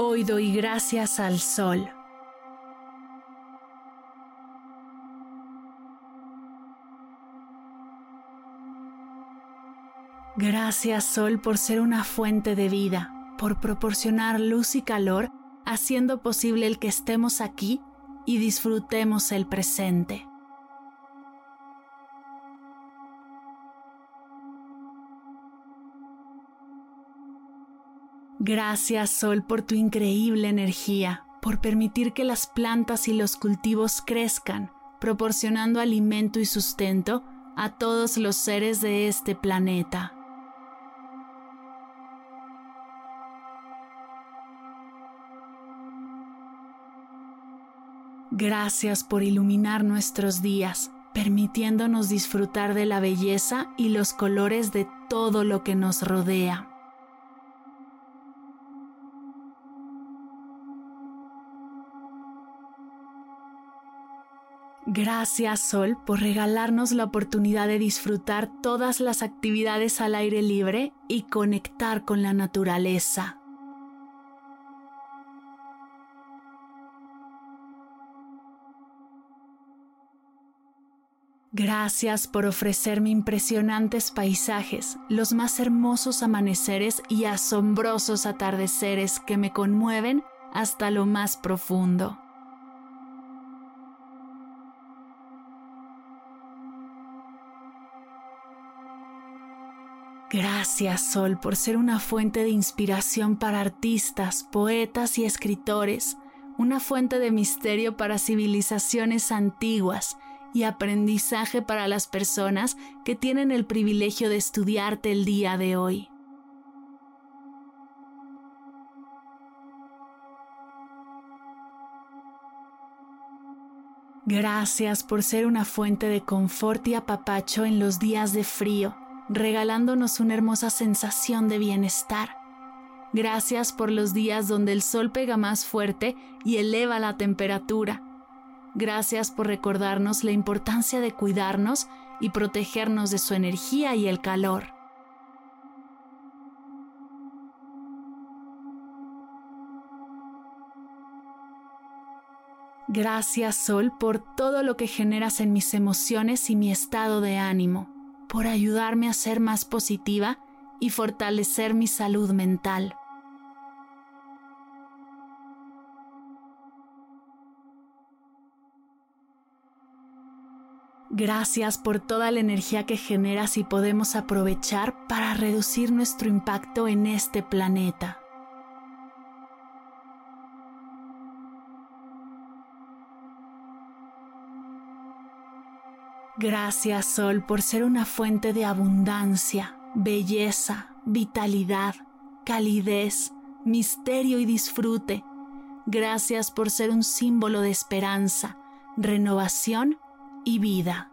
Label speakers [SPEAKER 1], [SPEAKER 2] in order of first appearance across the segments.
[SPEAKER 1] Hoy doy gracias al sol. Gracias Sol por ser una fuente de vida, por proporcionar luz y calor, haciendo posible el que estemos aquí y disfrutemos el presente. Gracias Sol por tu increíble energía, por permitir que las plantas y los cultivos crezcan, proporcionando alimento y sustento a todos los seres de este planeta. Gracias por iluminar nuestros días, permitiéndonos disfrutar de la belleza y los colores de todo lo que nos rodea. Gracias Sol por regalarnos la oportunidad de disfrutar todas las actividades al aire libre y conectar con la naturaleza. Gracias por ofrecerme impresionantes paisajes, los más hermosos amaneceres y asombrosos atardeceres que me conmueven hasta lo más profundo. Gracias Sol por ser una fuente de inspiración para artistas, poetas y escritores, una fuente de misterio para civilizaciones antiguas y aprendizaje para las personas que tienen el privilegio de estudiarte el día de hoy. Gracias por ser una fuente de confort y apapacho en los días de frío regalándonos una hermosa sensación de bienestar. Gracias por los días donde el sol pega más fuerte y eleva la temperatura. Gracias por recordarnos la importancia de cuidarnos y protegernos de su energía y el calor. Gracias Sol por todo lo que generas en mis emociones y mi estado de ánimo por ayudarme a ser más positiva y fortalecer mi salud mental. Gracias por toda la energía que generas y podemos aprovechar para reducir nuestro impacto en este planeta. Gracias Sol por ser una fuente de abundancia, belleza, vitalidad, calidez, misterio y disfrute. Gracias por ser un símbolo de esperanza, renovación y vida.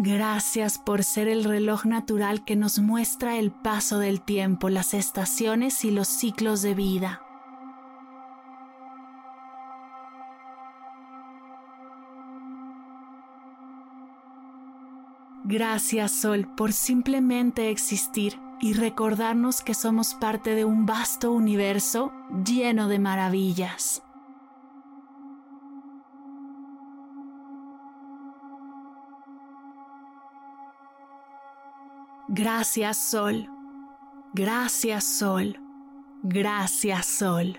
[SPEAKER 1] Gracias por ser el reloj natural que nos muestra el paso del tiempo, las estaciones y los ciclos de vida. Gracias Sol por simplemente existir y recordarnos que somos parte de un vasto universo lleno de maravillas. Gracias Sol, gracias Sol, gracias Sol.